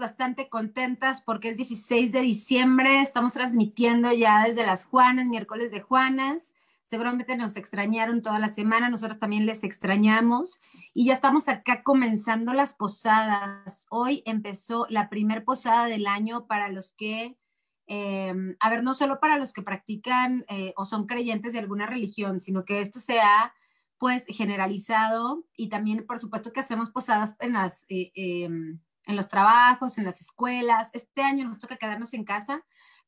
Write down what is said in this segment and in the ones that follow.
bastante contentas porque es 16 de diciembre, estamos transmitiendo ya desde las Juanas, miércoles de Juanas. Seguramente nos extrañaron toda la semana, nosotros también les extrañamos y ya estamos acá comenzando las posadas. Hoy empezó la primer posada del año para los que, eh, a ver, no solo para los que practican eh, o son creyentes de alguna religión, sino que esto sea pues generalizado y también por supuesto que hacemos posadas en las eh, em, en los trabajos, en las escuelas. Este año nos toca quedarnos en casa,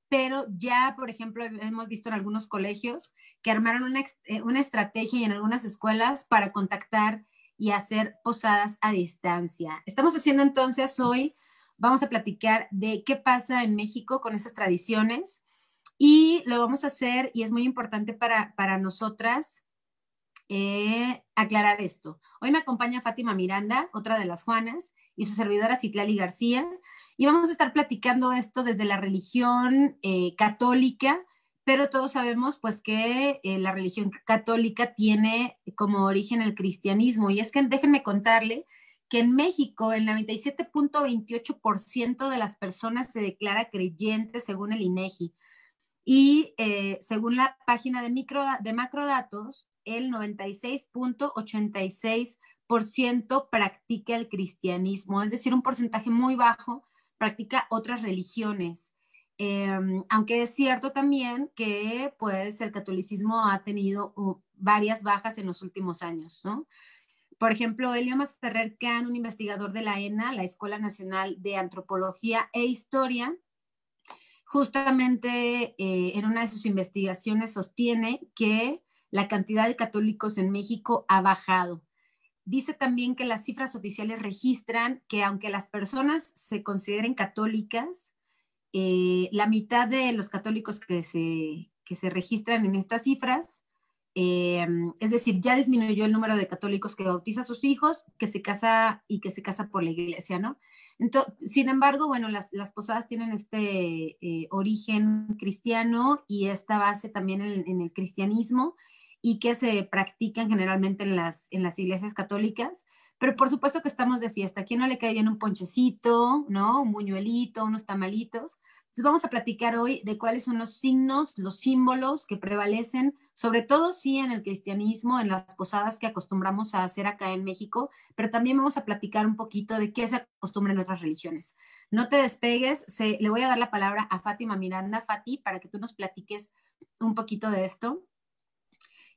pero ya, por ejemplo, hemos visto en algunos colegios que armaron una, eh, una estrategia y en algunas escuelas para contactar y hacer posadas a distancia. Estamos haciendo entonces hoy, vamos a platicar de qué pasa en México con esas tradiciones y lo vamos a hacer y es muy importante para, para nosotras eh, aclarar esto. Hoy me acompaña Fátima Miranda, otra de las Juanas, y su servidora Citlali García, y vamos a estar platicando esto desde la religión eh, católica, pero todos sabemos pues que eh, la religión católica tiene como origen el cristianismo, y es que déjenme contarle que en México el 97.28% de las personas se declara creyente según el INEGI. Y según la página de, micro, de macrodatos, el 96.86% practica el cristianismo, es decir, un porcentaje muy bajo practica otras religiones. Em, aunque es cierto también que pues el catolicismo ha tenido uh, varias bajas en los últimos años, ¿no? Por ejemplo, Elio Masferrer Can, un investigador de la ENA, la Escuela Nacional de Antropología e Historia, justamente eh, en una de sus investigaciones sostiene que la cantidad de católicos en México ha bajado. Dice también que las cifras oficiales registran que aunque las personas se consideren católicas, eh, la mitad de los católicos que se, que se registran en estas cifras, eh, es decir, ya disminuyó el número de católicos que bautiza a sus hijos, que se casa y que se casa por la iglesia, ¿no? Entonces, sin embargo, bueno, las, posadas tienen este eh, origen cristiano y esta base también en el cristianismo y que se practican generalmente en las, en las iglesias católicas. Pero por supuesto que estamos de fiesta. ¿A quién no le cae bien un ponchecito, ¿no? Un buñuelito, unos tamalitos? Entonces vamos a platicar hoy de cuáles son los signos, los símbolos que prevalecen, sobre todo sí en el cristianismo, en las posadas que acostumbramos a hacer acá en México, pero también vamos a platicar un poquito de qué se acostumbra en otras religiones. No te despegues, se, le voy a dar la palabra a Fátima Miranda, Fati, para que tú nos platiques un poquito de esto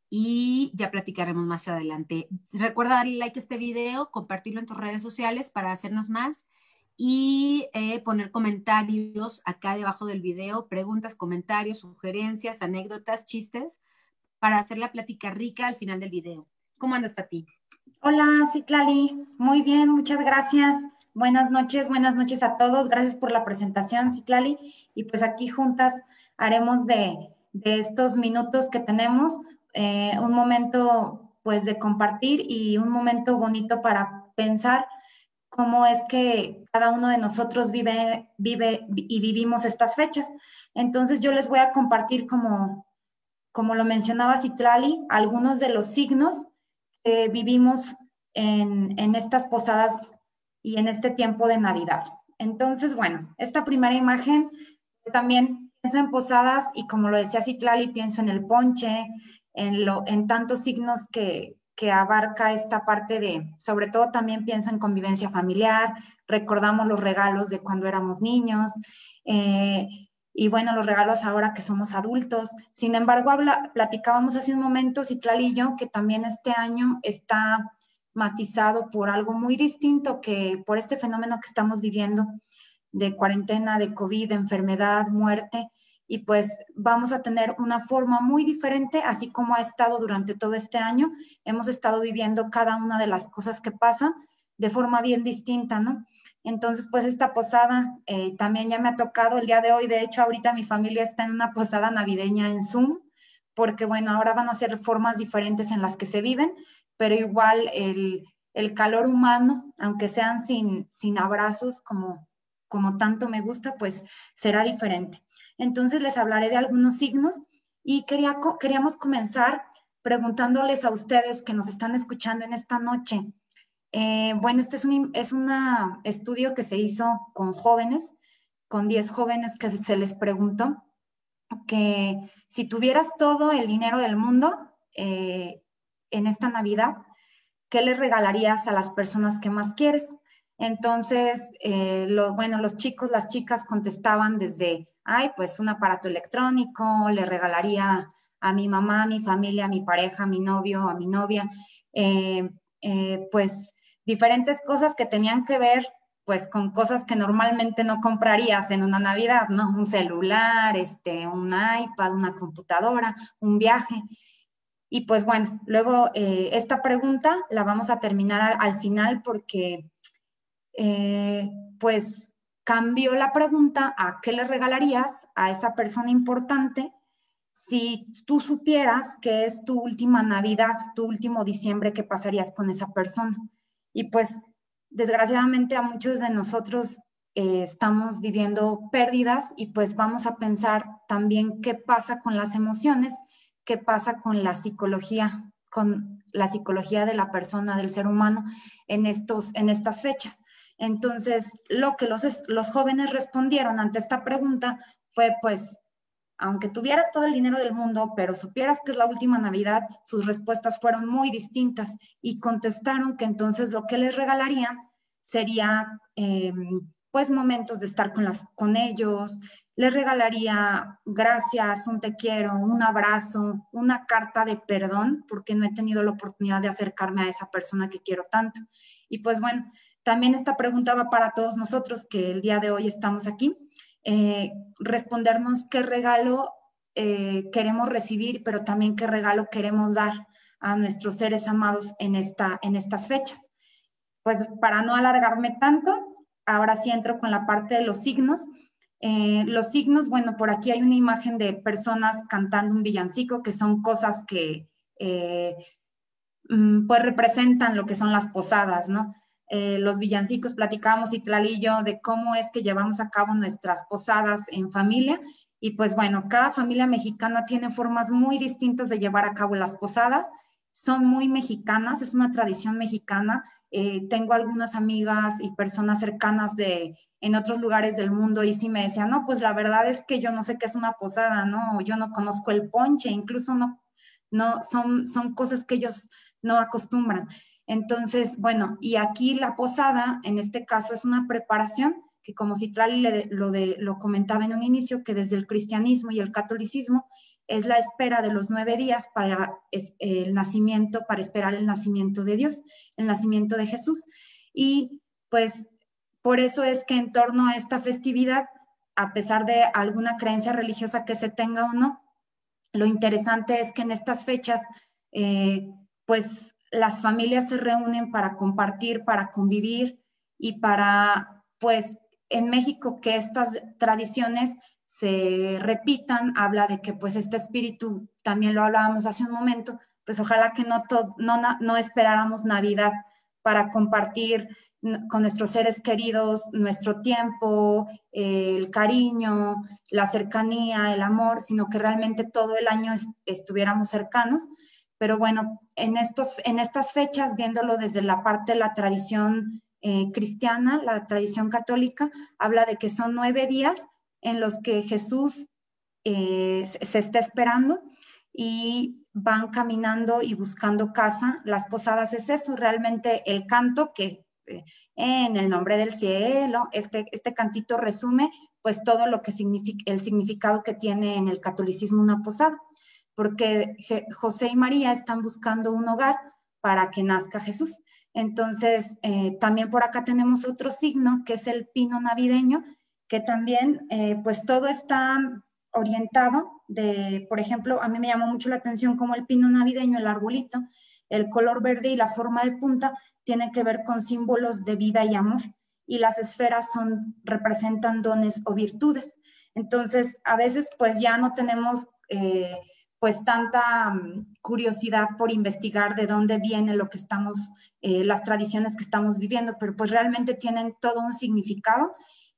y ya platicaremos más adelante. Recuerda darle like a este video, compartirlo en tus redes sociales para hacernos más y eh, poner comentarios acá debajo del video, preguntas, comentarios, sugerencias, anécdotas, chistes, para hacer la plática rica al final del video. ¿Cómo andas, Fati? Hola, Citlali. Muy bien, muchas gracias. Buenas noches, buenas noches a todos. Gracias por la presentación, Citlali. Y pues aquí juntas haremos de, de estos minutos que tenemos eh, un momento pues de compartir y un momento bonito para pensar cómo es que cada uno de nosotros vive, vive y vivimos estas fechas. Entonces yo les voy a compartir como, como lo mencionaba Citrali, algunos de los signos que vivimos en, en estas posadas y en este tiempo de Navidad. Entonces, bueno, esta primera imagen también pienso en posadas y como lo decía Citlali, pienso en el ponche, en, lo, en tantos signos que, que abarca esta parte de, sobre todo también pienso en convivencia familiar, recordamos los regalos de cuando éramos niños, eh, y bueno, los regalos ahora que somos adultos. Sin embargo, habla, platicábamos hace un momento, Citlal y yo, que también este año está matizado por algo muy distinto que por este fenómeno que estamos viviendo de cuarentena, de COVID, de enfermedad, muerte, y pues vamos a tener una forma muy diferente, así como ha estado durante todo este año. Hemos estado viviendo cada una de las cosas que pasan de forma bien distinta, ¿no? Entonces, pues esta posada eh, también ya me ha tocado el día de hoy. De hecho, ahorita mi familia está en una posada navideña en Zoom, porque bueno, ahora van a ser formas diferentes en las que se viven, pero igual el, el calor humano, aunque sean sin, sin abrazos como, como tanto me gusta, pues será diferente. Entonces les hablaré de algunos signos y quería, queríamos comenzar preguntándoles a ustedes que nos están escuchando en esta noche, Eh, bueno, este es un es una estudio que se hizo con jóvenes, con 10 jóvenes que se les preguntó que si tuvieras todo el dinero del mundo eh, en esta Navidad, ¿qué le regalarías a las personas que más quieres? Entonces, eh, bueno, los chicos, las chicas contestaban desde, ay, pues un aparato electrónico, le regalaría a mi mamá, a mi familia, a mi pareja, a mi novio, a mi novia, eh, eh, pues diferentes cosas que tenían que ver pues con cosas que normalmente no comprarías en una Navidad, ¿no? Un celular, este, un iPad, una computadora, un viaje. Y pues bueno, luego eh, esta pregunta la vamos a terminar al, final porque pues cambió la pregunta a qué le regalarías a esa persona importante si tú supieras que es tu última Navidad, tu último diciembre que pasarías con esa persona. Y pues desgraciadamente a muchos de nosotros eh, estamos viviendo pérdidas y pues vamos a pensar también qué pasa con las emociones, qué pasa con la psicología, con la psicología de la persona, del ser humano en, estos, en estas fechas. Entonces, lo que los, jóvenes respondieron ante esta pregunta fue pues aunque tuvieras todo el dinero del mundo, pero supieras que es la última Navidad, sus respuestas fueron muy distintas y contestaron que entonces lo que les regalarían sería em, pues momentos de estar con, con ellos, les regalaría gracias, un te quiero, un abrazo, una carta de perdón, porque no he tenido la oportunidad de acercarme a esa persona que quiero tanto. Y pues bueno, también esta pregunta va para todos nosotros que el día de hoy estamos aquí. Eh, respondernos qué regalo eh, queremos recibir, pero también qué regalo queremos dar a nuestros seres amados en, esta, en estas fechas. Pues para no alargarme tanto, ahora sí entro con la parte de los signos. Eh, los signos, bueno, por aquí hay una imagen de personas cantando un villancico, que son cosas que mm, pues representan lo que son las posadas, ¿no? Eh, los villancicos, platicamos y Tlalillo de cómo es que llevamos a cabo nuestras posadas en familia. Y pues bueno, cada familia mexicana tiene formas muy distintas de llevar a cabo las posadas. Son muy mexicanas, es una tradición mexicana. Eh, tengo algunas amigas y personas cercanas de en otros lugares del mundo y sí me decían, no, pues la verdad es que yo no sé qué es una posada, no, yo no conozco el ponche, incluso no, no, son, son cosas que ellos no acostumbran. Entonces, bueno, y aquí la posada, en este caso, es una preparación que como Citlali lo, lo comentaba en un inicio, que desde el cristianismo y el catolicismo es la espera de los nueve días para el nacimiento, para esperar el nacimiento de Dios, el nacimiento de Jesús. Y pues por eso es que en torno a esta festividad, a pesar de alguna creencia religiosa que se tenga o no, lo interesante es que en estas fechas, eh, pues las familias se reúnen para compartir, para convivir y para, pues, en México que estas tradiciones se repitan, habla de que pues este espíritu, también lo hablábamos hace un momento, pues ojalá que no, no, no esperáramos Navidad para compartir con nuestros seres queridos nuestro tiempo, el cariño, la cercanía, el amor, sino que realmente todo el año estuviéramos cercanos. Pero bueno, en, estos, en estas fechas, viéndolo desde la parte de la tradición eh, cristiana, la tradición católica, habla de que son nueve días en los que Jesús eh, se está esperando y van caminando y buscando casa. Las posadas es eso, realmente el canto que eh, en el nombre del cielo, este, este cantito resume pues todo lo que significa, el significado que tiene en el catolicismo una posada porque José y María están buscando un hogar para que nazca Jesús. Entonces, eh, también por acá tenemos otro signo, que es el pino navideño, que también, eh, pues todo está orientado de, por ejemplo, a mí me llamó mucho la atención como el pino navideño, el arbolito, el color verde y la forma de punta tienen que ver con símbolos de vida y amor, y las esferas son, representan dones o virtudes. Entonces, a veces, pues ya no tenemos... Eh, pues tanta mm, curiosidad por investigar de dónde viene lo que estamos, eh, las tradiciones que estamos viviendo, pero pues realmente tienen todo un significado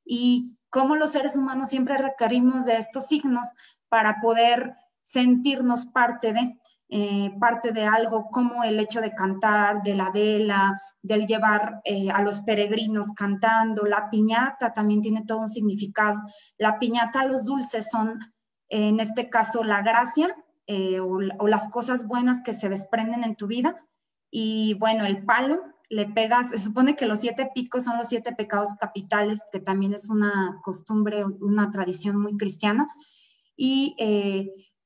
y cómo los seres humanos siempre requerimos de estos signos para poder sentirnos parte de. eh, parte de algo como el hecho de cantar, de la vela, del llevar eh, a los peregrinos cantando. La piñata también tiene todo un significado. La piñata, los dulces son, en este caso, la gracia eh, o, o, las cosas buenas que se desprenden en tu vida. Y bueno, el palo, le pegas, se supone que los siete picos son los siete pecados capitales, que también es una costumbre, una tradición muy cristiana. Y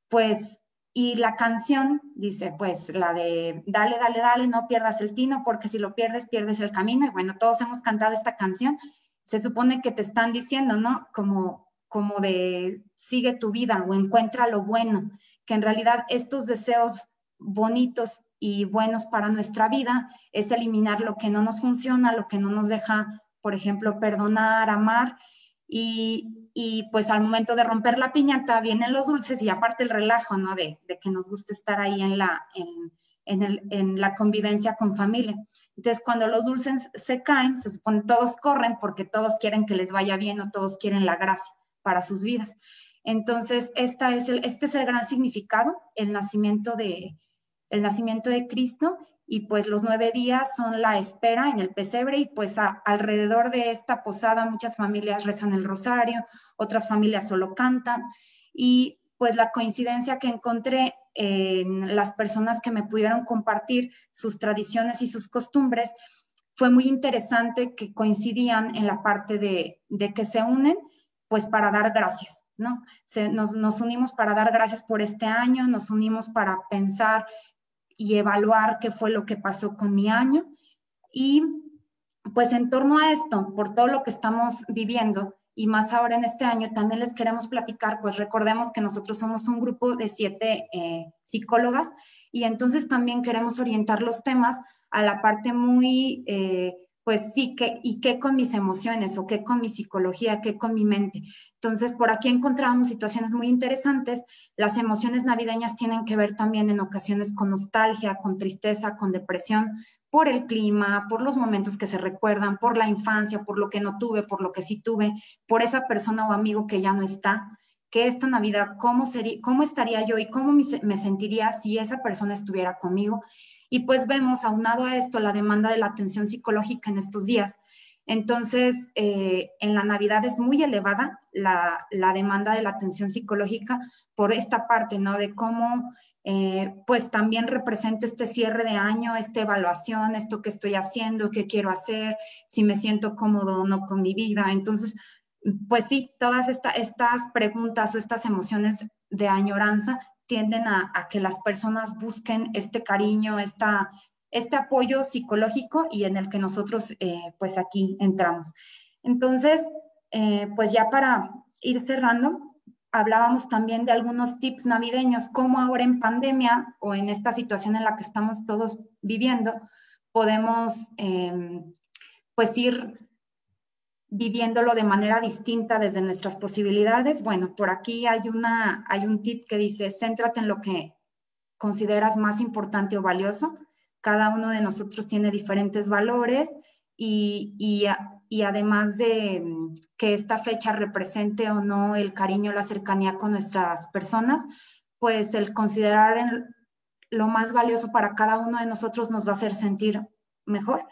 pues y la canción dice, pues la de dale, dale, dale, no pierdas el tino, porque si lo pierdes, pierdes el camino. Y bueno, todos hemos cantado esta canción. Se supone que te están diciendo, ¿no? Como, como de sigue tu vida o encuentra lo bueno, que en realidad estos deseos bonitos y buenos para nuestra vida es eliminar lo que no nos funciona, lo que no nos deja, por ejemplo, perdonar, amar. Y, y pues al momento de romper la piñata vienen los dulces y aparte el relajo, ¿no? De, que nos gusta estar ahí en la, en, en, el, en, la convivencia con familia. Entonces, cuando los dulces se caen, se supone todos corren porque todos quieren que les vaya bien o todos quieren la gracia para sus vidas. Entonces, esta es el, este es el gran significado, el nacimiento de, el nacimiento de Cristo y pues los nueve días son la espera en el pesebre y pues alrededor de esta posada muchas familias rezan el rosario, otras familias solo cantan y pues la coincidencia que encontré en las personas que me pudieron compartir sus tradiciones y sus costumbres fue muy interesante que coincidían en la parte de, de que se unen pues para dar gracias, Se, nos, nos unimos para dar gracias por este año, nos unimos para pensar y evaluar qué fue lo que pasó con mi año. Y pues en torno a esto, por todo lo que estamos viviendo y más ahora en este año, también les queremos platicar, pues recordemos que nosotros somos un grupo de siete eh, psicólogas y entonces también queremos orientar los temas a la parte muy eh, pues sí, ¿qué, ¿y qué con mis emociones o qué con mi psicología, qué con mi mente? Entonces, por aquí encontramos situaciones muy interesantes. Las emociones navideñas tienen que ver también en ocasiones con nostalgia, con tristeza, con depresión, por el clima, por los momentos que se recuerdan, por la infancia, por lo que no tuve, por lo que sí tuve, por esa persona o amigo que ya no está que esta Navidad, ¿cómo, sería, cómo estaría yo y cómo me sentiría si esa persona estuviera conmigo? Y pues vemos, aunado a esto, la demanda de la atención psicológica en estos días. Entonces, eh, en la Navidad es muy elevada la, la, demanda de la atención psicológica por esta parte, ¿no? De cómo, eh, pues también representa este cierre de año, esta evaluación, esto que estoy haciendo, qué quiero hacer, si me siento cómodo o no con mi vida. Entonces, pues sí, todas estas preguntas o estas emociones de añoranza tienden a, que las personas busquen este cariño, esta, este apoyo psicológico y en el que nosotros eh, pues aquí entramos. Entonces, eh, pues ya para ir cerrando, hablábamos también de algunos tips navideños, cómo ahora en pandemia o en esta situación en la que estamos todos viviendo, podemos em, pues ir viviéndolo de manera distinta desde nuestras posibilidades. Bueno, por aquí hay, una, hay un tip que dice, céntrate en lo que consideras más importante o valioso. Cada uno de nosotros tiene diferentes valores y, y, además de mm, que esta fecha represente o no el cariño, la cercanía con nuestras personas, pues el considerar lo más valioso para cada uno de nosotros nos va a hacer sentir mejor.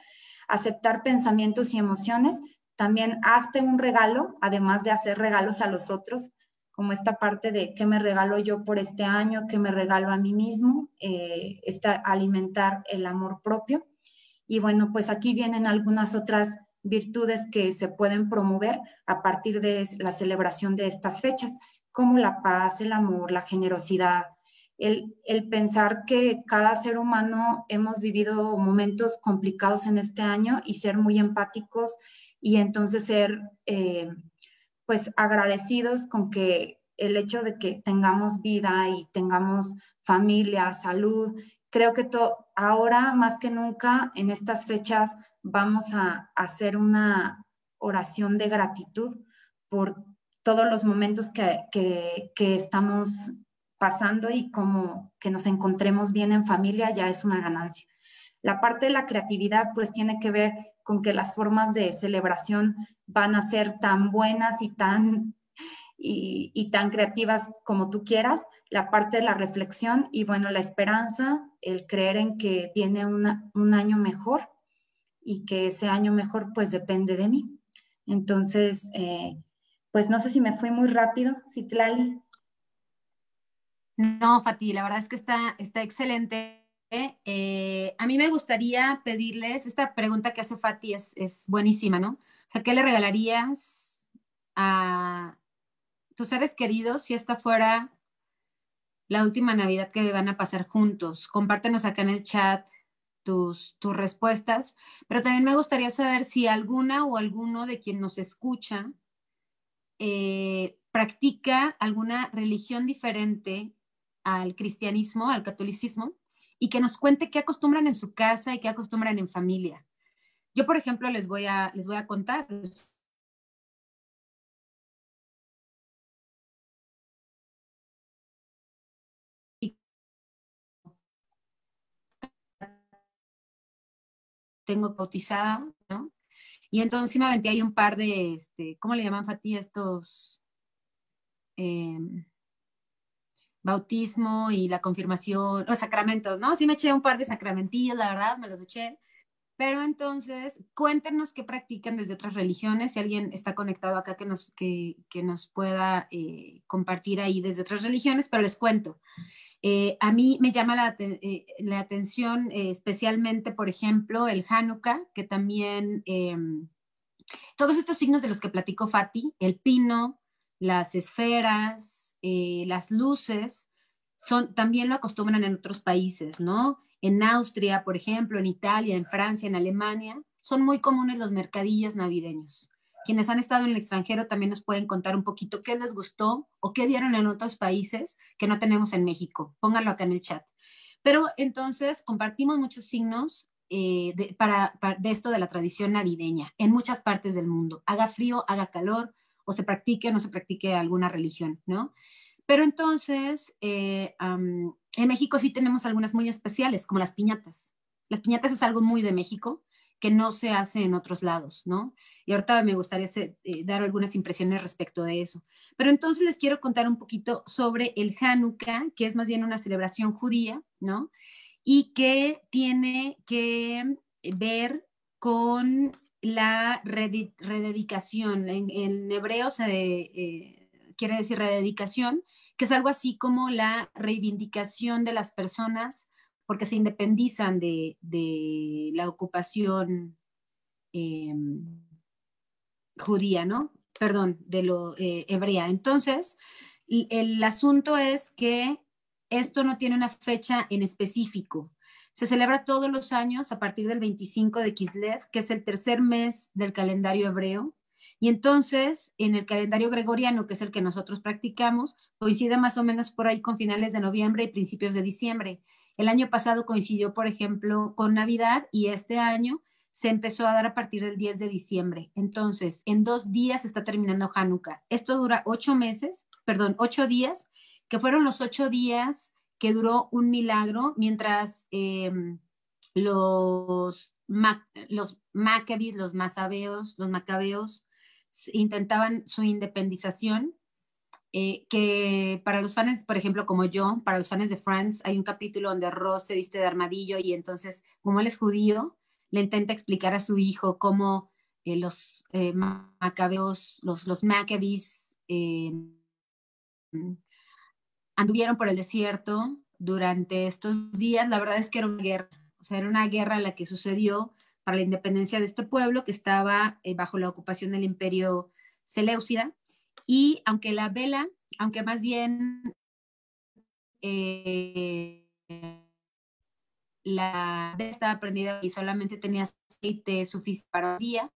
Aceptar pensamientos y emociones también hazte un regalo, además de hacer regalos a los otros, como esta parte de qué me regalo yo por este año, qué me regalo a mí mismo, eh, alimentar el amor propio. Y bueno, pues aquí vienen algunas otras virtudes que se pueden promover a partir de la celebración de estas fechas, como la paz, el amor, la generosidad, el, el, pensar que cada ser humano hemos vivido momentos complicados en este año y ser muy empáticos y entonces ser eh, pues agradecidos con que el hecho de que tengamos vida y tengamos familia, salud, creo que ahora más que nunca en estas fechas vamos a, hacer una oración de gratitud por todos los momentos que, que, que estamos pasando y como que nos encontremos bien en familia ya es una ganancia. La parte de la creatividad pues tiene que ver con que las formas de celebración van a ser tan buenas y tan y, tan creativas como tú quieras, la parte de la reflexión y bueno, la esperanza, el creer en que viene un año mejor y que ese año mejor pues depende de mí. Entonces, eh, pues no sé si me fui muy rápido, Citlali. No, Fati, la verdad es que está, está excelente. Eh, a mí me gustaría pedirles, esta pregunta que hace Fati es, es buenísima, ¿no? O sea, ¿qué le regalarías a, tus seres queridos si esta fuera la última Navidad que van a pasar juntos. Compártenos acá en el chat tus, tus respuestas, pero también me gustaría saber si alguna o alguno de quien nos escucha eh, practica alguna religión diferente al cristianismo, al catolicismo, y que nos cuente qué acostumbran en su casa y qué acostumbran en familia. Yo, por ejemplo, les voy a, les voy a contar, tengo bautizada, ¿no? Y entonces me aventé ahí un par de, este, ¿cómo le llaman Fati estos? Em, bautismo y la confirmación, los sacramentos, ¿no? Sí me eché un par de sacramentillos, la verdad, me los eché. Pero entonces, cuéntenos qué practican desde otras religiones, si alguien está conectado acá que nos, que, que nos pueda eh, compartir ahí desde otras religiones, pero les cuento. Eh, a mí me llama la, eh, atención eh, especialmente, por ejemplo, el Hanukkah, que también em, todos estos signos de los que platicó Fati, el pino, las esferas, las luces, son, también lo acostumbran en otros países, ¿no? En Austria, por ejemplo, en Italia, en Francia, en Alemania, son muy comunes los mercadillos navideños quienes han estado en el extranjero también nos pueden contar un poquito qué les gustó o qué vieron en otros países que no tenemos en México. Pónganlo acá en el chat. Pero entonces compartimos muchos signos eh, de, para, de esto de la tradición navideña en muchas partes del mundo. Haga frío, haga calor, o se practique o no se practique alguna religión, ¿no? Pero entonces, eh, en México sí tenemos algunas muy especiales, como las piñatas. Las piñatas es algo muy de México que no se hace en otros lados, ¿no? Y ahorita me gustaría eh, dar algunas impresiones respecto de eso. Pero entonces les quiero contar un poquito sobre el Hanukkah, que es más bien una celebración judía, ¿no? Y que tiene que ver con la rededicación. En, hebreo se eh, quiere decir rededicación, que es algo así como la reivindicación de las personas porque se independizan de, la ocupación em, judía, ¿no? Perdón, de lo eh, hebrea. Entonces, el asunto es que esto no tiene una fecha en específico. Se celebra todos los años a partir del 25 de Kislev, que es el tercer mes del calendario hebreo. Y entonces, en el calendario gregoriano, que es el que nosotros practicamos, coincide más o menos por ahí con finales de noviembre y principios de diciembre. El año pasado coincidió, por ejemplo, con Navidad y este año se empezó a dar a partir del 10 de diciembre. Entonces, en dos días está terminando Hanukkah. Esto dura ocho meses, perdón, ocho días, que fueron los ocho días que duró un milagro mientras em, los, los macabis, los masabeos, los macabeos intentaban su independización eh, que para los fans, por ejemplo, como yo, para los fans de Friends, hay un capítulo donde Ross se viste de armadillo y entonces, como él es judío, le intenta explicar a su hijo cómo eh, los eh, macabeos, los, los Maccabees anduvieron por el desierto durante estos días. La verdad es que era una guerra, o sea, era una guerra la que sucedió para la independencia de este pueblo que estaba bajo la ocupación del imperio Seleucida y aunque la vela, aunque más bien eh, la vela estaba prendida y solamente tenía aceite suficiente para un día,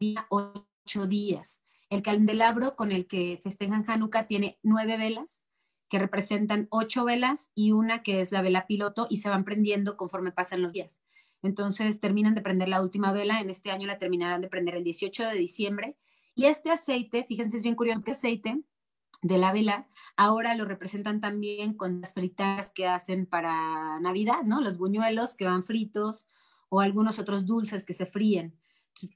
día, ocho días. El candelabro con el que festejan Hanukkah tiene nueve velas que representan ocho velas y una que es la vela piloto y se van prendiendo conforme pasan los días. Entonces terminan de prender la última vela, en este año la terminarán de prender el 18 de diciembre y este aceite, fíjense, es bien curioso, que aceite de la vela ahora lo representan también con las fritas que hacen para Navidad, ¿no? Los buñuelos que van fritos o algunos otros dulces que se fríen.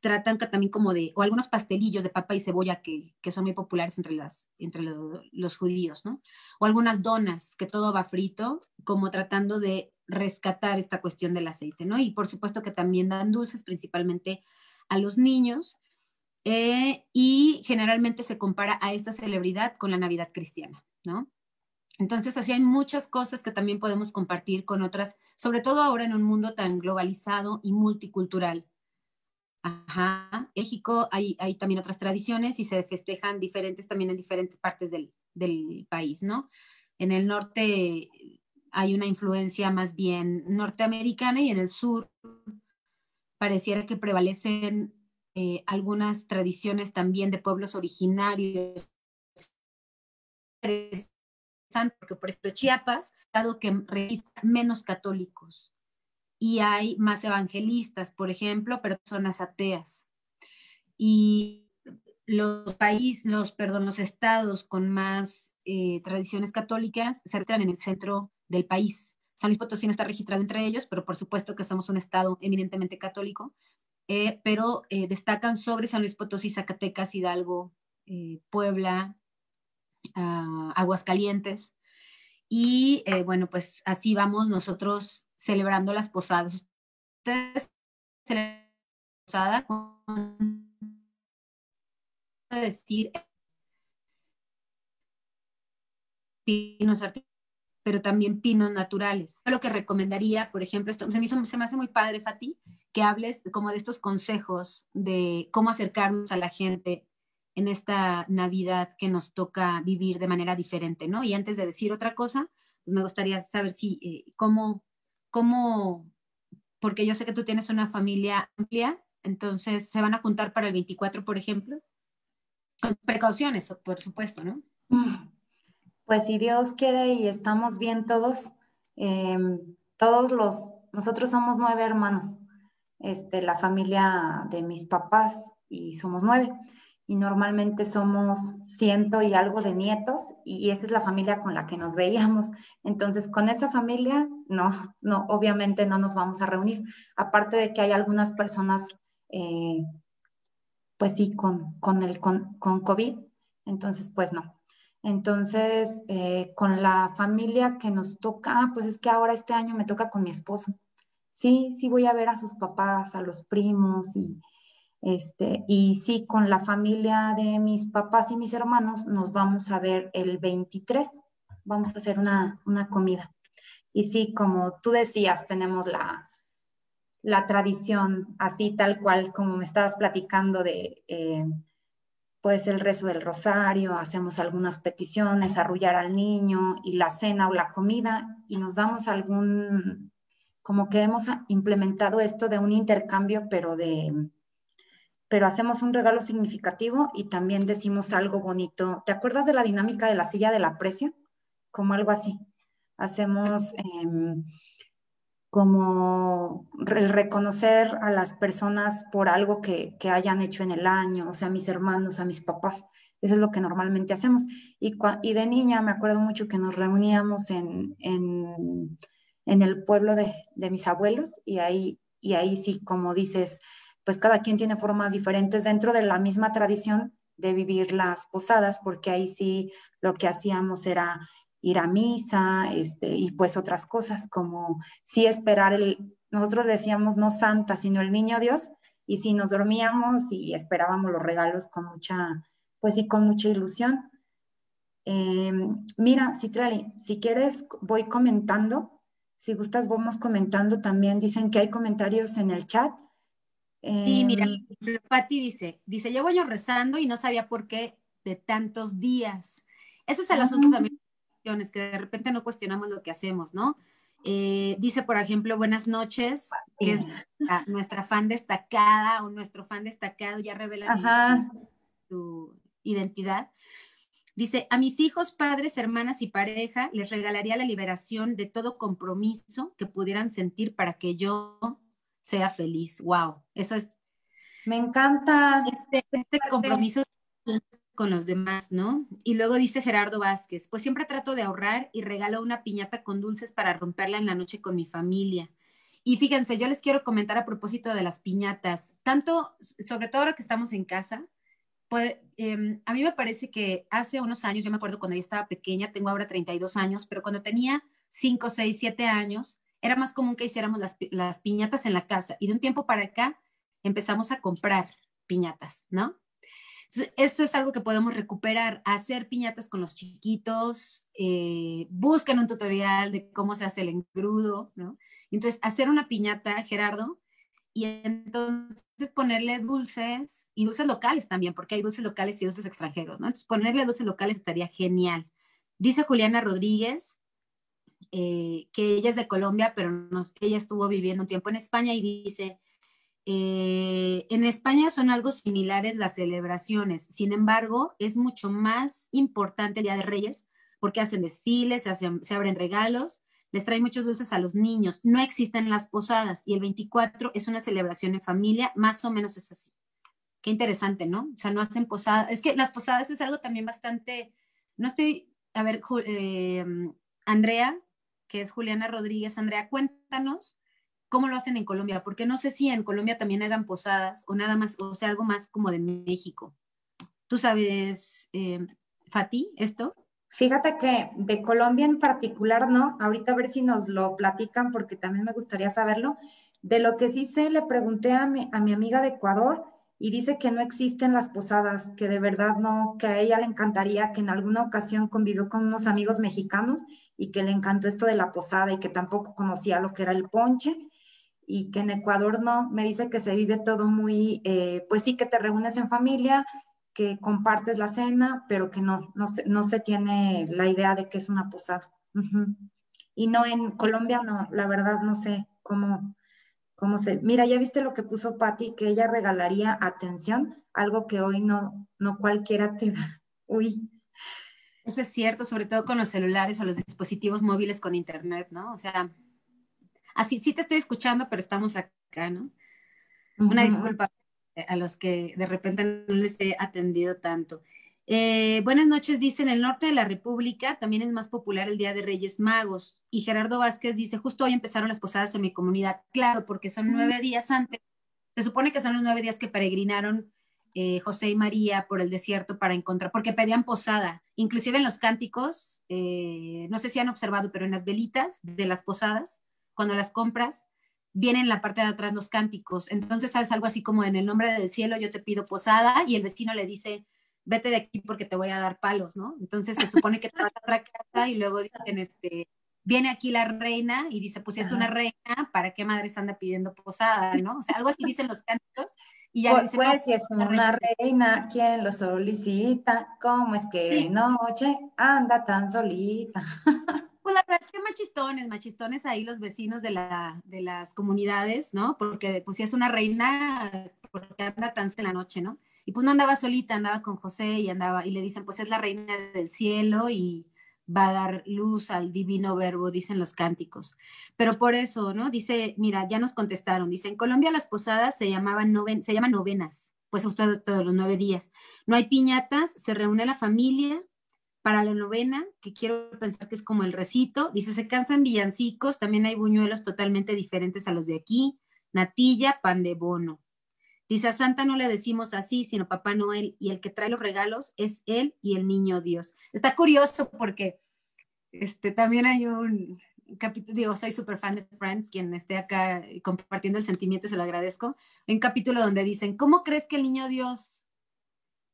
Tratan también como de, o algunos pastelillos de papa y cebolla que, que son muy populares entre, las, entre los judíos, ¿no? O algunas donas, que todo va frito, como tratando de rescatar esta cuestión del aceite, ¿no? Y por supuesto que también dan dulces, principalmente a los niños, eh, y generalmente se compara a esta celebridad con la Navidad cristiana, ¿no? Entonces, así hay muchas cosas que también podemos compartir con otras, sobre todo ahora en un mundo tan globalizado y multicultural. Ajá. México hay, hay también otras tradiciones y se festejan diferentes también en diferentes partes del, del país, ¿no? En el norte hay una influencia más bien norteamericana y en el sur pareciera que prevalecen eh, algunas tradiciones también de pueblos originarios. Porque, por ejemplo, Chiapas, dado que registra menos católicos y hay más evangelistas, por ejemplo, personas ateas. Y los países, los, perdón, los estados con más eh, tradiciones católicas se encuentran en el centro del país. San Luis Potosí no está registrado entre ellos, pero por supuesto que somos un estado eminentemente católico. Eh, pero eh, destacan sobre San Luis Potosí, Zacatecas, Hidalgo, Puebla, ah, Aguascalientes. Y bueno, pues así vamos nosotros celebrando las posadas. Ustedes celebran posada con decir pinos artificiales pero también pinos naturales. Lo que recomendaría, por ejemplo, esto se me, se me hace muy padre, Fati, que hables como de estos consejos de cómo acercarnos a la gente en esta Navidad que nos toca vivir de manera diferente, ¿no? Y antes de decir otra cosa, pues me gustaría saber si, eh, cómo, cómo, porque yo sé que tú tienes una familia amplia, entonces se van a juntar para el 24, por ejemplo, con precauciones, por supuesto, ¿no? Mm. Pues si Dios quiere y estamos bien todos, em, todos los, nosotros somos nueve hermanos, este, la familia de mis papás y somos nueve. Y normalmente somos ciento y algo de nietos y esa es la familia con la que nos veíamos. Entonces, con esa familia, no, no, obviamente no nos vamos a reunir. Aparte de que hay algunas personas, eh, pues sí, con, con, el, con, con COVID. Entonces, pues no, entonces, eh, con la familia que nos toca, pues es que ahora este año me toca con mi esposo. Sí, sí voy a ver a sus papás, a los primos y este, y sí, con la familia de mis papás y mis hermanos nos vamos a ver el 23. Vamos a hacer una, comida. Y sí, como tú decías, tenemos la, la tradición así tal cual como me estabas platicando de eh, puede ser el rezo del rosario, hacemos algunas peticiones, arrullar al niño y la cena o la comida y nos damos algún, como que hemos implementado esto de un intercambio, pero de, pero hacemos un regalo significativo y también decimos algo bonito. ¿Te acuerdas de la dinámica de la silla del aprecio? Como algo así. Hacemos... Em, como el reconocer a las personas por algo que, hayan hecho en el año, o sea, a mis hermanos, a mis papás. Eso es lo que normalmente hacemos. Y, y de niña me acuerdo mucho que nos reuníamos en, en, el pueblo de, mis abuelos y ahí, y ahí sí, como dices, pues cada quien tiene formas diferentes dentro de la misma tradición de vivir las posadas, porque ahí sí lo que hacíamos era ir a misa, este, y pues otras cosas, como sí esperar el, nosotros decíamos no santa, sino el niño Dios, y si nos dormíamos y esperábamos los regalos con mucha, pues sí, con mucha ilusión. Em, mira, Citrali, si quieres, voy comentando. Si gustas, vamos comentando también. Dicen que hay comentarios en el chat. Sí, mira, Pati dice, dice, yo voy rezando y no sabía por qué de tantos días. Ese es el asunto también que de repente no cuestionamos lo que hacemos, ¿no? Eh, dice, por ejemplo, buenas noches, es nuestra fan destacada o nuestro fan destacado, ya revela su identidad. Dice, a mis hijos, padres, hermanas y pareja les regalaría la liberación de todo compromiso que pudieran sentir para que yo sea feliz. Wow, eso es. Me encanta. Este, este compromiso con los demás, ¿no? Y luego dice Gerardo Vázquez, pues siempre trato de ahorrar y regalo una piñata con dulces para romperla en la noche con mi familia. Y fíjense, yo les quiero comentar a propósito de las piñatas, tanto, sobre todo ahora que estamos en casa, pues, a mí me parece que hace unos años, yo me acuerdo cuando yo estaba pequeña, tengo ahora 32 años, pero cuando tenía 5, 6, 7 años, era más común que hiciéramos las, las piñatas en la casa. Y de un tiempo para acá empezamos a comprar piñatas, ¿no? eso es algo que podemos recuperar, hacer piñatas con los chiquitos, eh, busquen un tutorial de cómo se hace el engrudo, ¿no? Entonces, hacer una piñata, Gerardo, y entonces ponerle dulces y dulces locales también, porque hay dulces locales y dulces extranjeros, ¿no? Entonces, ponerle dulces locales estaría genial. Dice Juliana Rodríguez eh, que ella es de Colombia, pero ella estuvo viviendo un tiempo en España y dice, eh, en España son algo similares las celebraciones, sin embargo, es mucho más importante el Día de Reyes porque hacen desfiles, se, abren regalos, les traen muchos dulces a los niños, no existen las posadas y el 24 es una celebración en familia, más o menos es así. Qué interesante, ¿no? O sea, no hacen posadas. Es que las posadas es algo también bastante, no estoy, a ver, eh, Andrea, que es Juliana Rodríguez, Andrea, cuéntanos cómo lo hacen en Colombia, porque no sé si en Colombia también hagan posadas o nada más, o sea, algo más como de México. ¿Tú sabes, eh, Fati, esto? Fíjate que de Colombia en particular, ¿no? Ahorita a ver si nos lo platican porque también me gustaría saberlo. De lo que sí sé, le pregunté a mi, a mi amiga de Ecuador y dice que no existen las posadas, que de verdad no, que a ella le encantaría, que en alguna ocasión convivió con unos amigos mexicanos y que le encantó esto de la posada y que tampoco conocía lo que era el ponche y que en Ecuador no, me dice que se vive todo muy, eh, pues sí que te reúnes en familia, que compartes la cena, pero que no, no se, no se tiene la idea de que es una posada. Y no en Colombia, no, la verdad no sé cómo, cómo se... Mira, ya viste lo que puso Patti, que ella regalaría atención, algo que hoy no, no cualquiera te da. Uy. Eso es cierto, sobre todo con los celulares o los dispositivos móviles con internet, ¿no? O sea, así sí te estoy escuchando, pero estamos acá, ¿no? Una disculpa a los que de repente no les he atendido tanto. Eh, buenas noches, dice, en el norte de la República también es más popular el Día de Reyes Magos. Y Gerardo Vázquez dice, justo hoy empezaron las posadas en mi comunidad. Claro, porque son nueve días antes. Se supone que son los nueve días que peregrinaron eh, José y María por el desierto para encontrar, porque pedían posada. Inclusive en los cánticos, eh, no sé si han observado, pero en las velitas de las posadas, cuando las compras, vienen en la parte de atrás los cánticos. Entonces, sabes algo así como en el nombre del cielo yo te pido posada y el vecino le dice, vete de aquí porque te voy a dar palos, ¿no? Entonces se supone que te vas a otra casa y luego dicen, este, viene aquí la reina y dice, pues si es una reina, ¿para qué madres anda pidiendo posada, no? O sea, algo así dicen los cánticos y ya pues, pues si es una reina, ¿quién lo solicita? ¿Cómo es que de noche anda tan solita? Pues la verdad es que machistones, machistones ahí los vecinos de, la, de las comunidades, ¿no? Porque pues si es una reina, porque anda tan en la noche, ¿no? Y pues no andaba solita, andaba con José y andaba, y le dicen, pues es la reina del cielo y va a dar luz al divino verbo, dicen los cánticos. Pero por eso, ¿no? Dice, mira, ya nos contestaron, dice, en Colombia las posadas se llamaban noven, se llaman novenas, pues ustedes todos los nueve días. No hay piñatas, se reúne la familia, para la novena, que quiero pensar que es como el recito, dice, se cansan villancicos, también hay buñuelos totalmente diferentes a los de aquí, natilla, pan de bono. Dice, a Santa no le decimos así, sino Papá Noel, y el que trae los regalos es él y el niño Dios. Está curioso porque este, también hay un capítulo, digo, soy súper fan de Friends, quien esté acá compartiendo el sentimiento, se lo agradezco. Hay un capítulo donde dicen, ¿cómo crees que el niño Dios,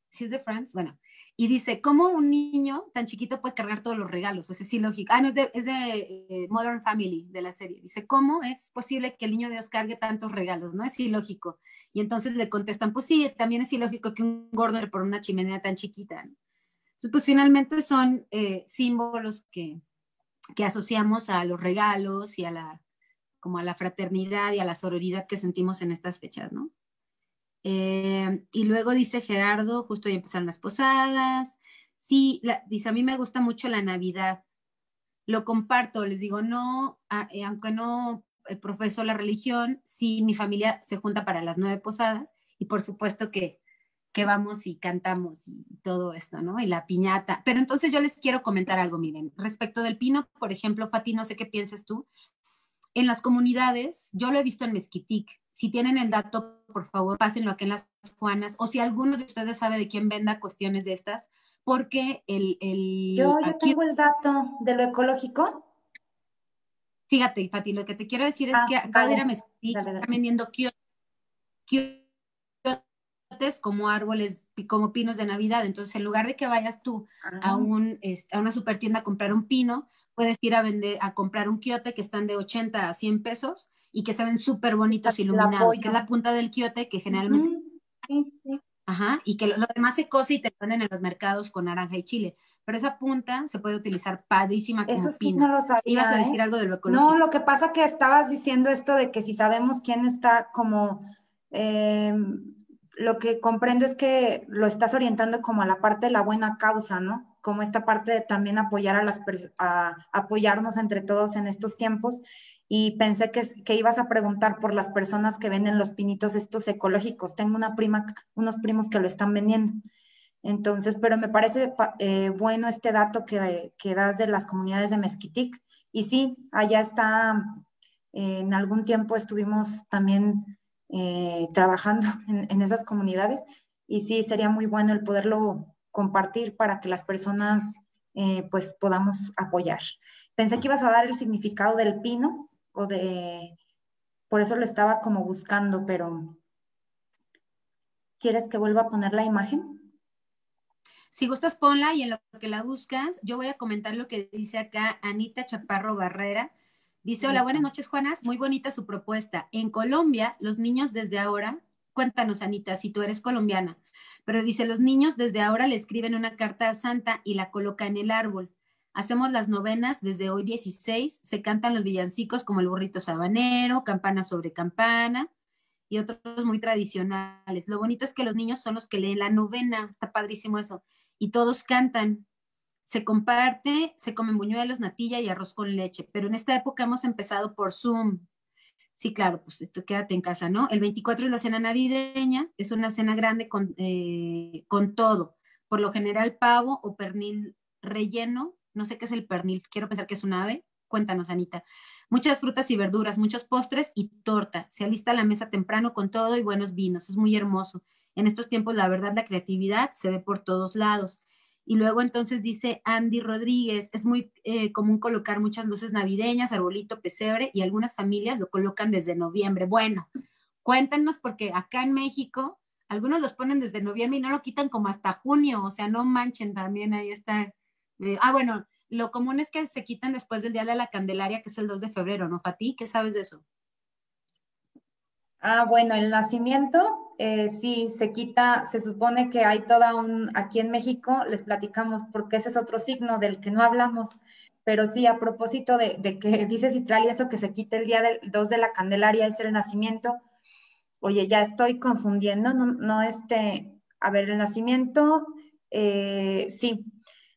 si es de Friends, bueno, y dice, ¿cómo un niño tan chiquito puede cargar todos los regalos? Es sí, lógico. Ah, no, es de, de eh, Modern Family, de la serie. Dice, ¿cómo es posible que el niño Dios cargue tantos regalos? No es ilógico. Y entonces le contestan, pues sí, también es ilógico que un gordo por una chimenea tan chiquita. Entonces, pues finalmente son eh, símbolos que, que asociamos a los regalos y a la, como a la fraternidad y a la sororidad que sentimos en estas fechas, ¿no? Eh, y luego dice Gerardo, justo ya empezaron las posadas. Sí, dice, a mí me gusta mucho la Navidad. Lo comparto, les digo, no, eh, aunque no eh, profeso la religión, sí, mi familia se junta para las nueve posadas y por supuesto que, que vamos y cantamos y todo esto, ¿no? Y la piñata. Pero entonces yo les quiero comentar algo, miren, respecto del pino, por ejemplo, Fati, no sé qué piensas tú. En las comunidades, yo lo he visto en Mezquitic. Si tienen el dato, por favor, pásenlo aquí en las Juanas. O si alguno de ustedes sabe de quién venda cuestiones de estas, porque el... el yo, yo tengo el dato de lo ecológico. Fíjate, Pati, lo que te quiero decir es ah, que acá de ir a Mezquitic, están vendiendo quiotes como árboles, como pinos de Navidad. Entonces, en lugar de que vayas tú a, ah. un, a una super tienda a comprar un pino, puedes ir a vender, a comprar un quiote que están de 80 a 100 pesos y que se ven súper bonitos iluminados, que es la punta del quiote que generalmente... Sí, sí. Ajá, y que lo, demás se cose y te ponen en los mercados con naranja y chile. Pero esa punta se puede utilizar padrísima como Eso sí pino. No lo sabía, Ibas a decir ¿eh? algo de lo ecológico. No, lo que pasa que estabas diciendo esto de que si sabemos quién está como... Eh, lo que comprendo es que lo estás orientando como a la parte de la buena causa, ¿no? Como esta parte de también apoyar a las a apoyarnos entre todos en estos tiempos. Y pensé que, que ibas a preguntar por las personas que venden los pinitos estos ecológicos. Tengo una prima, unos primos que lo están vendiendo. Entonces, pero me parece eh, bueno este dato que, que, das de las comunidades de Mezquitic. Y sí, allá está, en algún tiempo estuvimos también eh, trabajando en, esas comunidades y sí, sería muy bueno el poderlo compartir para que las personas eh, pues podamos apoyar. Pensé que ibas a dar el significado del pino o de, por eso lo estaba como buscando, pero ¿quieres que vuelva a poner la imagen? Si gustas, ponla y en lo que la buscas, yo voy a comentar lo que dice acá Anita Chaparro Barrera Dice, hola, buenas noches, Juanas. Muy bonita su propuesta. En Colombia, los niños desde ahora, cuéntanos, Anita, si tú eres colombiana, pero dice, los niños desde ahora le escriben una carta a Santa y la coloca en el árbol. Hacemos las novenas desde hoy 16, se cantan los villancicos como el burrito sabanero, campana sobre campana y otros muy tradicionales. Lo bonito es que los niños son los que leen la novena, está padrísimo eso, y todos cantan se comparte, se comen buñuelos, natilla y arroz con leche, pero en esta época hemos empezado por Zoom. Sí, claro, pues esto quédate en casa, ¿no? El 24 es la cena navideña, es una cena grande con, eh, con todo. Por lo general, pavo o pernil relleno, no sé qué es el pernil, quiero pensar que es un ave. Cuéntanos, Anita. Muchas frutas y verduras, muchos postres y torta. Se alista la mesa temprano con todo y buenos vinos. Es muy hermoso. En estos tiempos, la verdad, la creatividad se ve por todos lados. Y luego entonces dice Andy Rodríguez, es muy eh, común colocar muchas luces navideñas, arbolito, pesebre, y algunas familias lo colocan desde noviembre. Bueno, cuéntanos porque acá en México algunos los ponen desde noviembre y no lo quitan como hasta junio, o sea, no manchen también, ahí está. Eh, ah, bueno, lo común es que se quitan después del Día de la Candelaria, que es el 2 de febrero, ¿no, Fati? ¿Qué sabes de eso? Ah, bueno, el nacimiento eh, sí, se quita, se supone que hay toda un, aquí en México les platicamos, porque ese es otro signo del que no hablamos, pero sí, a propósito de, que dice Citrali eso que se quita el día del 2 de la Candelaria, es el nacimiento, oye, ya estoy confundiendo, no, no este, a ver, el nacimiento, eh, sí,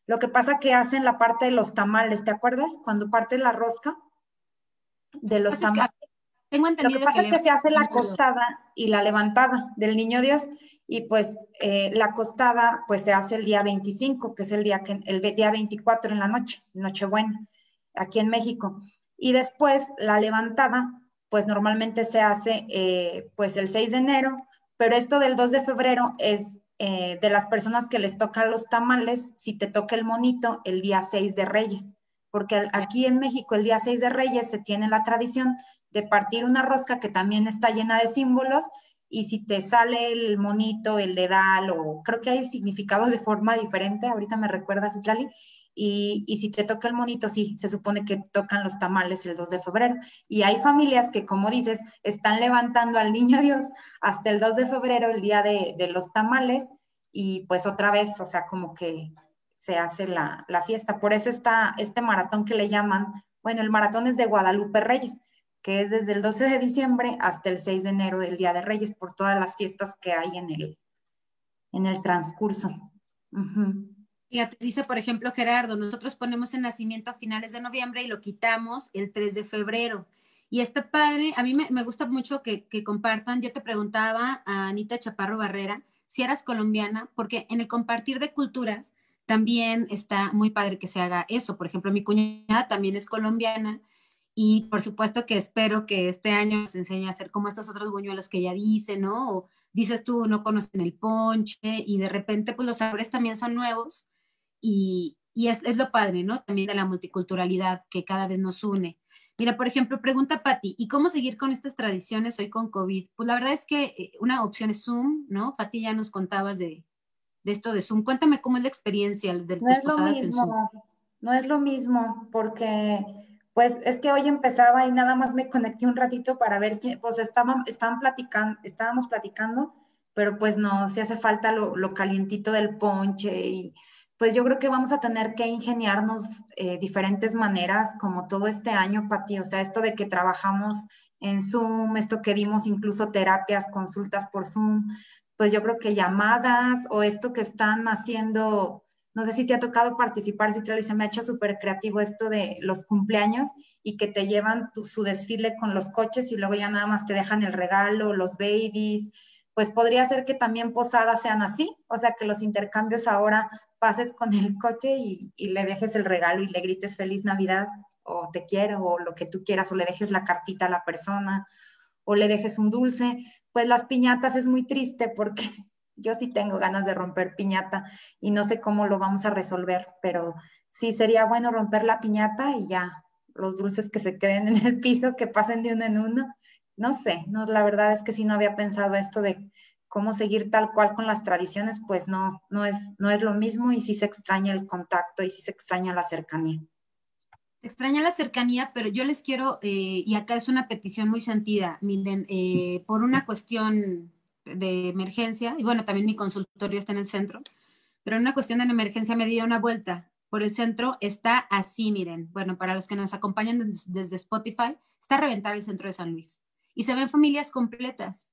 lo que pasa que hacen la parte de los tamales, ¿te acuerdas? Cuando parte la rosca de los pues tamales. Tengo entendido Lo que pasa es que se hace la acostada y la levantada del niño Dios y pues eh, la acostada pues se hace el día 25, que es el día, que, el día 24 en la noche, Nochebuena, aquí en México. Y después la levantada pues normalmente se hace eh, pues el 6 de enero, pero esto del 2 de febrero es eh, de las personas que les tocan los tamales, si te toca el monito, el día 6 de Reyes, porque aquí en México el día 6 de Reyes se tiene la tradición de partir una rosca que también está llena de símbolos y si te sale el monito, el dedal, o creo que hay significados de forma diferente, ahorita me recuerda Citlali, y, y si te toca el monito, sí, se supone que tocan los tamales el 2 de febrero. Y hay familias que, como dices, están levantando al niño Dios hasta el 2 de febrero, el día de, de los tamales, y pues otra vez, o sea, como que se hace la, la fiesta. Por eso está este maratón que le llaman, bueno, el maratón es de Guadalupe Reyes, que es desde el 12 de diciembre hasta el 6 de enero del Día de Reyes, por todas las fiestas que hay en el, en el transcurso. Fíjate, dice, por ejemplo, Gerardo, nosotros ponemos el nacimiento a finales de noviembre y lo quitamos el 3 de febrero. Y este padre, a mí me, gusta mucho que, que, compartan. Yo te preguntaba a Anita Chaparro Barrera si eras colombiana, porque en el compartir de culturas también está muy padre que se haga eso. Por ejemplo, mi cuñada también es colombiana Y por supuesto que espero que este año nos enseñe a hacer como estos otros buñuelos que ya dicen, ¿no? O dices tú, no conocen el ponche y de repente pues los sabores también son nuevos y, y es, es, lo padre, ¿no? También de la multiculturalidad que cada vez nos une. Mira, por ejemplo, pregunta Patti, ¿y cómo seguir con estas tradiciones hoy con COVID? Pues la verdad es que eh, una opción es Zoom, ¿no? Patti, ya nos contabas de, de esto de Zoom. Cuéntame cómo es la experiencia del No es lo mismo, no es lo mismo, porque pues es que hoy empezaba y nada más me conecté un ratito para ver quién, pues estaban, estaban platicando, estábamos platicando, pero pues no, si hace falta lo, lo calientito del ponche y pues yo creo que vamos a tener que ingeniarnos eh, diferentes maneras, como todo este año, Pati, o sea, esto de que trabajamos en Zoom, esto que dimos incluso terapias, consultas por Zoom, pues yo creo que llamadas o esto que están haciendo, no sé si te ha tocado participar, si te se me ha hecho súper creativo esto de los cumpleaños y que te llevan su desfile con los coches y luego ya nada más te dejan el regalo, los babies, pues podría ser que también posadas sean así, o sea, que los intercambios ahora pases con el coche y, le dejes el regalo y le grites feliz Navidad o te quiero o lo que tú quieras o le dejes la cartita a la persona o le dejes un dulce. Pues las piñatas es muy triste porque yo sí tengo ganas de romper piñata y no sé cómo lo vamos a resolver, pero sí sería bueno romper la piñata y ya los dulces que se queden en el piso, que pasen de uno en uno. No sé, no, la verdad es que sí no había pensado esto de cómo seguir tal cual con las tradiciones, pues no, no es, no es lo mismo y sí se extraña el contacto y sí se extraña la cercanía. Se extraña la cercanía, pero yo les quiero, eh, y acá es una petición muy sentida, miren, eh, por una cuestión de emergencia, y bueno, también mi consultorio está en el centro, pero en una cuestión de emergencia me di una vuelta por el centro, está así, miren, bueno, para los que nos acompañan desde Spotify, está a reventar el centro de San Luis. Y se ven familias completas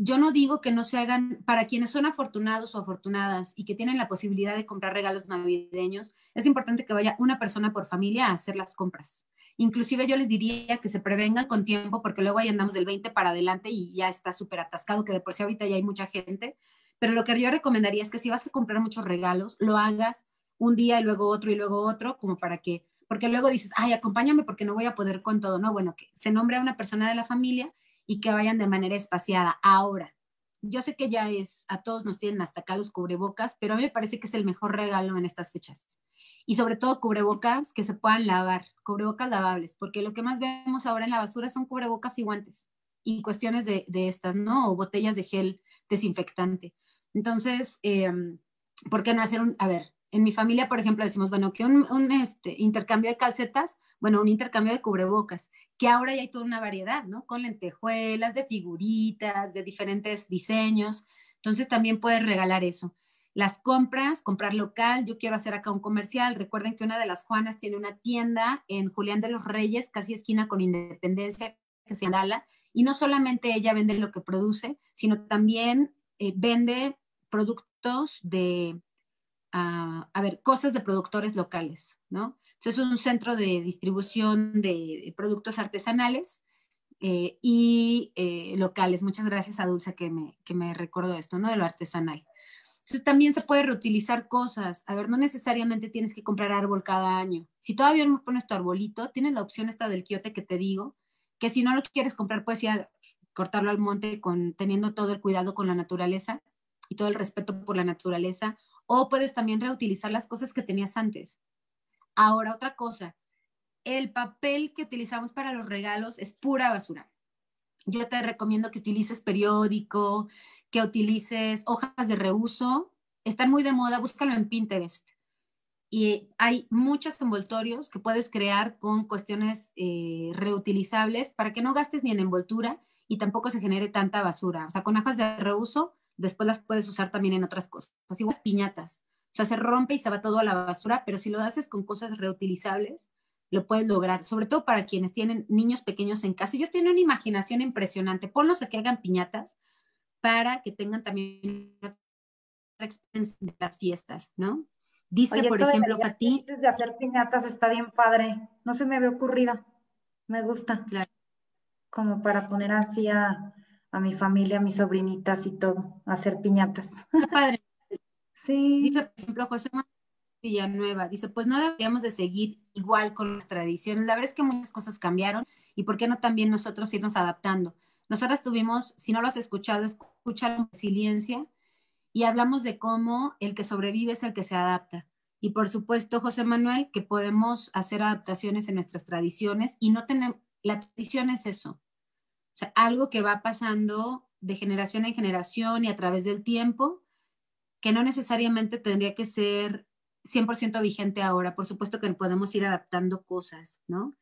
yo no digo que no se hagan, para quienes son afortunados o afortunadas y que tienen la posibilidad de comprar regalos navideños, es importante que vaya una persona por familia a hacer las compras. Inclusive yo les diría que se prevengan con tiempo porque luego ahí andamos del 20 para adelante y ya está súper atascado, que de por sí ahorita ya hay mucha gente. Pero lo que yo recomendaría es que si vas a comprar muchos regalos, lo hagas un día y luego otro y luego otro, como para que, porque luego dices, ay, acompáñame porque no voy a poder con todo. No, bueno, que se nombre a una persona de la familia y que vayan de manera espaciada. Ahora, yo sé que ya es, a todos nos tienen hasta acá los cubrebocas, pero a mí me parece que es el mejor regalo en estas fechas. Y sobre todo cubrebocas que se puedan lavar, cubrebocas lavables, porque lo que más vemos ahora en la basura son cubrebocas y guantes y cuestiones de, estas, ¿no? O botellas de gel desinfectante. Entonces, em, ¿por qué no hacer un, a ver, en mi familia, por ejemplo, decimos, bueno, que un, este, intercambio de calcetas, bueno, un intercambio de cubrebocas, que ahora ya hay toda una variedad, ¿no? Con lentejuelas, de figuritas, de diferentes diseños. Entonces también puedes regalar eso. Las compras, comprar local, yo quiero hacer acá un comercial. Recuerden que una de las Juanas tiene una tienda en Julián de los Reyes, casi esquina con Independencia, que se llama y no solamente ella vende lo que produce, sino también eh, vende productos de a, ver, cosas de productores locales, ¿no? Entonces es un centro de distribución de productos artesanales eh, y eh, locales. Muchas gracias a Dulce que me, que me recordó esto, ¿no? De lo artesanal. También se puede reutilizar cosas. A ver, no necesariamente tienes que comprar árbol cada año. Si todavía no pones tu arbolito, tienes la opción esta del quiote que te digo, que si no lo quieres comprar, puedes ir a cortarlo al monte con, teniendo todo el cuidado con la naturaleza y todo el respeto por la naturaleza o puedes también reutilizar las cosas que tenías antes. Ahora, otra cosa, el papel que utilizamos para los regalos es pura basura. Yo te recomiendo que utilices periódico, que utilices hojas de reuso. Están muy de moda, búscalo en Pinterest. Y hay muchos envoltorios que puedes crear con cuestiones eh, reutilizables para que no gastes ni en envoltura y tampoco se genere tanta basura. O sea, con hojas de reuso después las puedes usar también en otras cosas, así las piñatas. O sea, se rompe y se va todo a la basura, pero si lo haces con cosas reutilizables, lo puedes lograr, sobre todo para quienes tienen niños pequeños en casa. Ellos tienen una imaginación impresionante. Ponlos a que hagan piñatas para que tengan también otra experiencia de las fiestas, ¿no? Dice, por ejemplo, Fatih. de hacer piñatas está bien padre. No se me había ocurrido. Me gusta. Claro. Como para poner así a, a mi familia, a mis sobrinitas y todo, hacer piñatas. padre. Sí. Dice, por ejemplo, José Villanueva dice, pues no deberíamos de seguir igual con las tradiciones. La verdad es que muchas cosas cambiaron y por qué no también nosotros irnos adaptando. Nosotras tuvimos, si no lo has escuchado, escucha la resiliencia y hablamos de cómo el que sobrevive es el que se adapta. Y por supuesto, José Manuel, que podemos hacer adaptaciones en nuestras tradiciones y no tenemos, la tradición es eso. Algo que va pasando de generación en generación y a través del tiempo, que no necesariamente tendría que ser 100% vigente ahora. Por supuesto que podemos ir adaptando cosas, ¿no?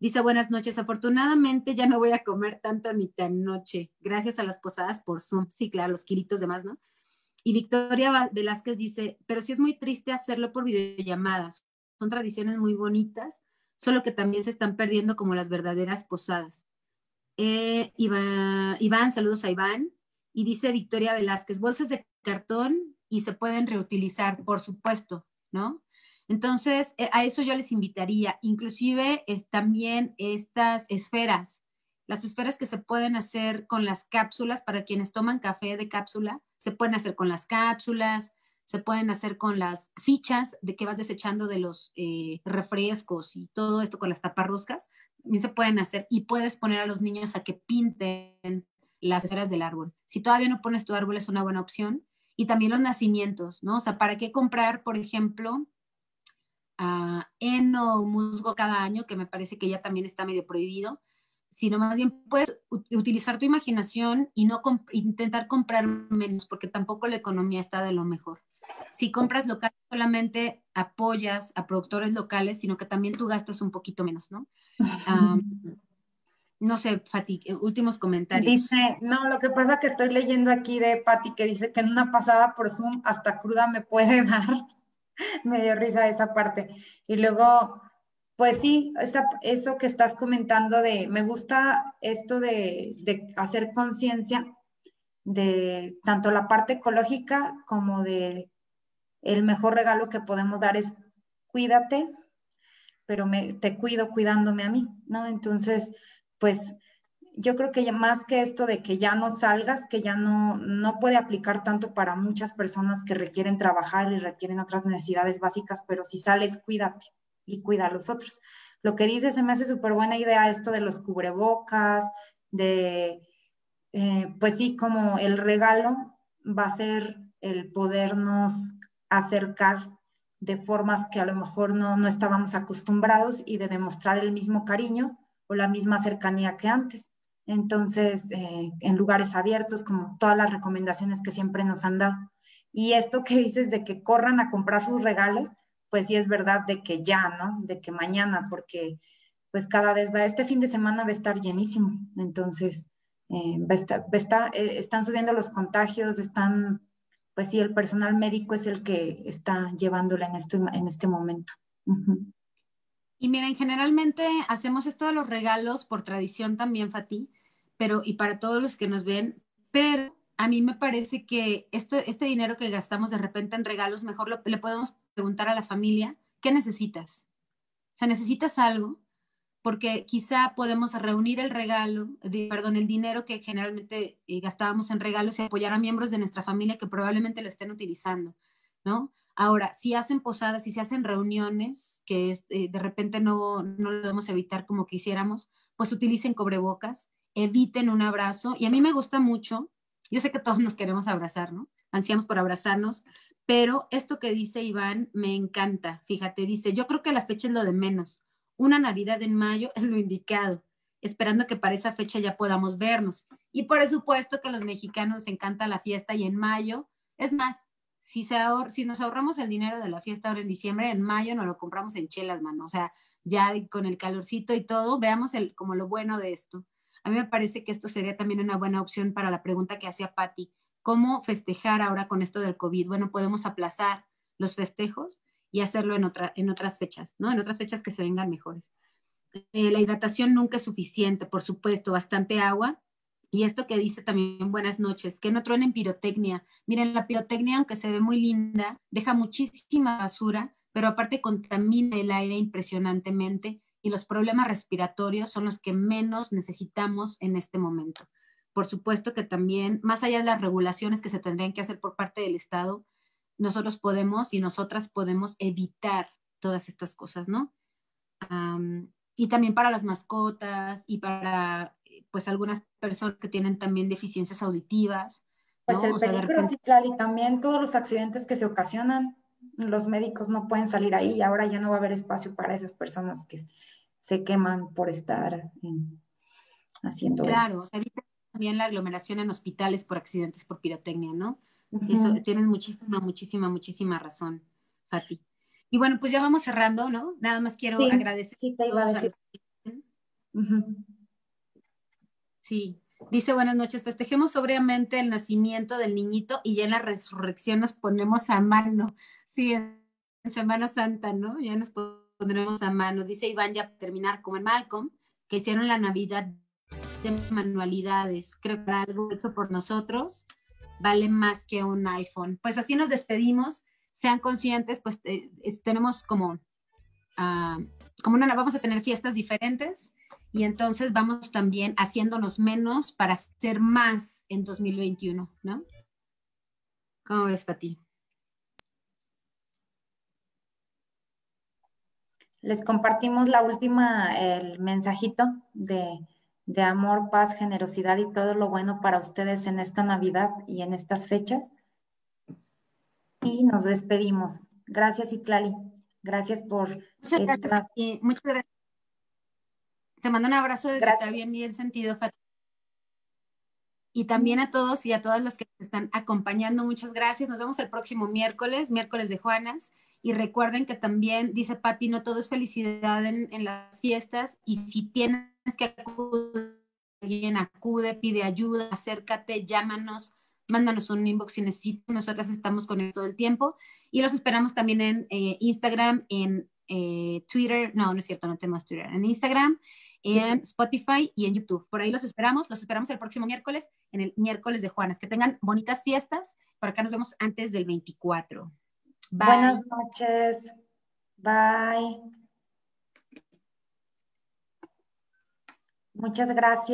Dice, buenas noches. Afortunadamente ya no voy a comer tanto ni tan noche. Gracias a las posadas por Zoom. Sí, claro, los kilitos de más, ¿no? Y Victoria Velázquez dice, pero sí es muy triste hacerlo por videollamadas. Son tradiciones muy bonitas, solo que también se están perdiendo como las verdaderas posadas. Eh, Iván, Iván, saludos a Iván. Y dice Victoria Velázquez, bolsas de cartón y se pueden reutilizar, por supuesto, ¿no? Entonces, eh, a eso yo les invitaría, inclusive es también estas esferas, las esferas que se pueden hacer con las cápsulas, para quienes toman café de cápsula, se pueden hacer con las cápsulas, se pueden hacer con las fichas de que vas desechando de los eh, refrescos y todo esto con las taparroscas, también se pueden hacer y puedes poner a los niños a que pinten las esferas del árbol. Si todavía no pones tu árbol es una buena opción. Y también los nacimientos, ¿no? O sea, ¿para qué comprar, por ejemplo, heno o musgo cada año, que me parece que ya también está medio prohibido, sino más bien puedes utilizar tu imaginación y no intentar comprar menos, porque tampoco la economía está de lo mejor. Si compras local, solamente apoyas a productores locales, sino que también tú gastas un poquito menos, ¿no? no sé, Fati, últimos comentarios. Dice, no, lo que pasa que estoy leyendo aquí de Pati que dice que en una pasada por Zoom hasta cruda me puede dar. me dio risa esa parte. Y luego, pues sí, eso que estás comentando de, me gusta esto de, de hacer conciencia de tanto la parte ecológica como de el mejor regalo que podemos dar es cuídate, pero me, te cuido cuidándome a mí, ¿no? Entonces, pues yo creo que más que esto de que ya no salgas, que ya no, no puede aplicar tanto para muchas personas que requieren trabajar y requieren otras necesidades básicas, pero si sales, cuídate y cuida a los otros. Lo que dice se me hace súper buena idea esto de los cubrebocas, de, eh, pues sí, como el regalo va a ser el podernos acercar de formas que a lo mejor no, no estábamos acostumbrados y de demostrar el mismo cariño o la misma cercanía que antes. Entonces, eh, en lugares abiertos, como todas las recomendaciones que siempre nos han dado. Y esto que dices de que corran a comprar sus regalos, pues sí es verdad de que ya, ¿no? De que mañana, porque pues cada vez va, este fin de semana va a estar llenísimo. Entonces, eh, va eh, están subiendo los contagios, están, pues sí, el personal médico es el que está llevándola en este, en este momento. Y miren, generalmente hacemos esto de los regalos por tradición también, Fati, pero y para todos los que nos ven, pero a mí me parece que este, este dinero que gastamos de repente en regalos, mejor le podemos preguntar a la familia, ¿qué necesitas? O sea, ¿necesitas algo? Porque quizá podemos reunir el regalo, perdón, el dinero que generalmente eh, gastábamos en regalos y apoyar a miembros de nuestra familia que probablemente lo estén utilizando, ¿no? Ahora, si hacen posadas, si se hacen reuniones, que eh, de repente no, no lo podemos evitar como quisiéramos, pues utilicen cobrebocas, eviten un abrazo. Y a mí me gusta mucho, yo sé que todos nos queremos abrazar, ¿no? Ansiamos por abrazarnos, pero esto que dice Iván me encanta. Fíjate, dice, yo creo que la fecha es lo de menos. Una Navidad en mayo es lo indicado, esperando que para esa fecha ya podamos vernos. Y por supuesto que a los mexicanos nos encanta la fiesta y en mayo, es más, si nos ahorramos el dinero de la fiesta ahora en diciembre, en mayo nos lo compramos en chelas, mano. O sea, ya con el calorcito y todo, veamos el, como lo bueno de esto. A mí me parece que esto sería también una buena opción para la pregunta que hacía Patti. ¿Cómo festejar ahora con esto del COVID? Bueno, podemos aplazar los festejos y hacerlo en, otra, en otras fechas, ¿no? En otras fechas que se vengan mejores. Eh, la hidratación nunca es suficiente, por supuesto, bastante agua y esto que dice también buenas noches, que no truenen pirotecnia. Miren, la pirotecnia, aunque se ve muy linda, deja muchísima basura, pero aparte contamina el aire impresionantemente y los problemas respiratorios son los que menos necesitamos en este momento. Por supuesto que también, más allá de las regulaciones que se tendrían que hacer por parte del Estado, nosotros podemos y nosotras podemos evitar todas estas cosas, ¿no? y también para las mascotas y para pues algunas personas que tienen también deficiencias auditivas. Pues el peligro, sí, claro, y también todos los accidentes que se ocasionan, los médicos no pueden salir ahí y ahora ya no va a haber espacio para esas personas que se queman por estar haciendo eso. Claro, se evita también la aglomeración en hospitales por accidentes por pirotecnia, ¿no? Eso tienes muchísima, muchísima, muchísima razón, Fati. Y bueno, pues ya vamos cerrando, ¿no? Nada más quiero agradecer. Sí, te iba a decir. Sí, dice buenas noches, festejemos sobriamente el nacimiento del niñito y ya en la resurrección nos ponemos a mano. Sí, en Semana Santa, ¿no? Ya nos pondremos a mano. Dice Iván, ya terminar, como en Malcolm, que hicieron la Navidad de manualidades. Creo que algo hecho por nosotros vale más que un iPhone. Pues así nos despedimos. Sean conscientes, pues eh, tenemos como, ah, como una, vamos a tener fiestas diferentes y entonces vamos también haciéndonos menos para ser más en 2021, ¿no? ¿Cómo ves, Pati? Les compartimos la última, el mensajito de, de amor, paz, generosidad y todo lo bueno para ustedes en esta Navidad y en estas fechas. Y nos despedimos. Gracias, Itlali. Gracias por... Muchas gracias. muchas gracias te mando un abrazo desde acá, bien, bien sentido, Y también a todos y a todas las que nos están acompañando, muchas gracias. Nos vemos el próximo miércoles, miércoles de Juanas. Y recuerden que también, dice Pati, no todo es felicidad en, las fiestas. Y si tienes que acudir, alguien acude, pide ayuda, acércate, llámanos, mándanos un inbox si necesitas. Nosotras estamos con él todo el tiempo. Y los esperamos también en eh, Instagram, en eh, Twitter. No, no es cierto, no tenemos Twitter. En Instagram en Spotify y en YouTube. Por ahí los esperamos, los esperamos el próximo miércoles, en el miércoles de Juanas. Que tengan bonitas fiestas. Por acá nos vemos antes del 24. Bye. Buenas noches. Bye. Muchas gracias.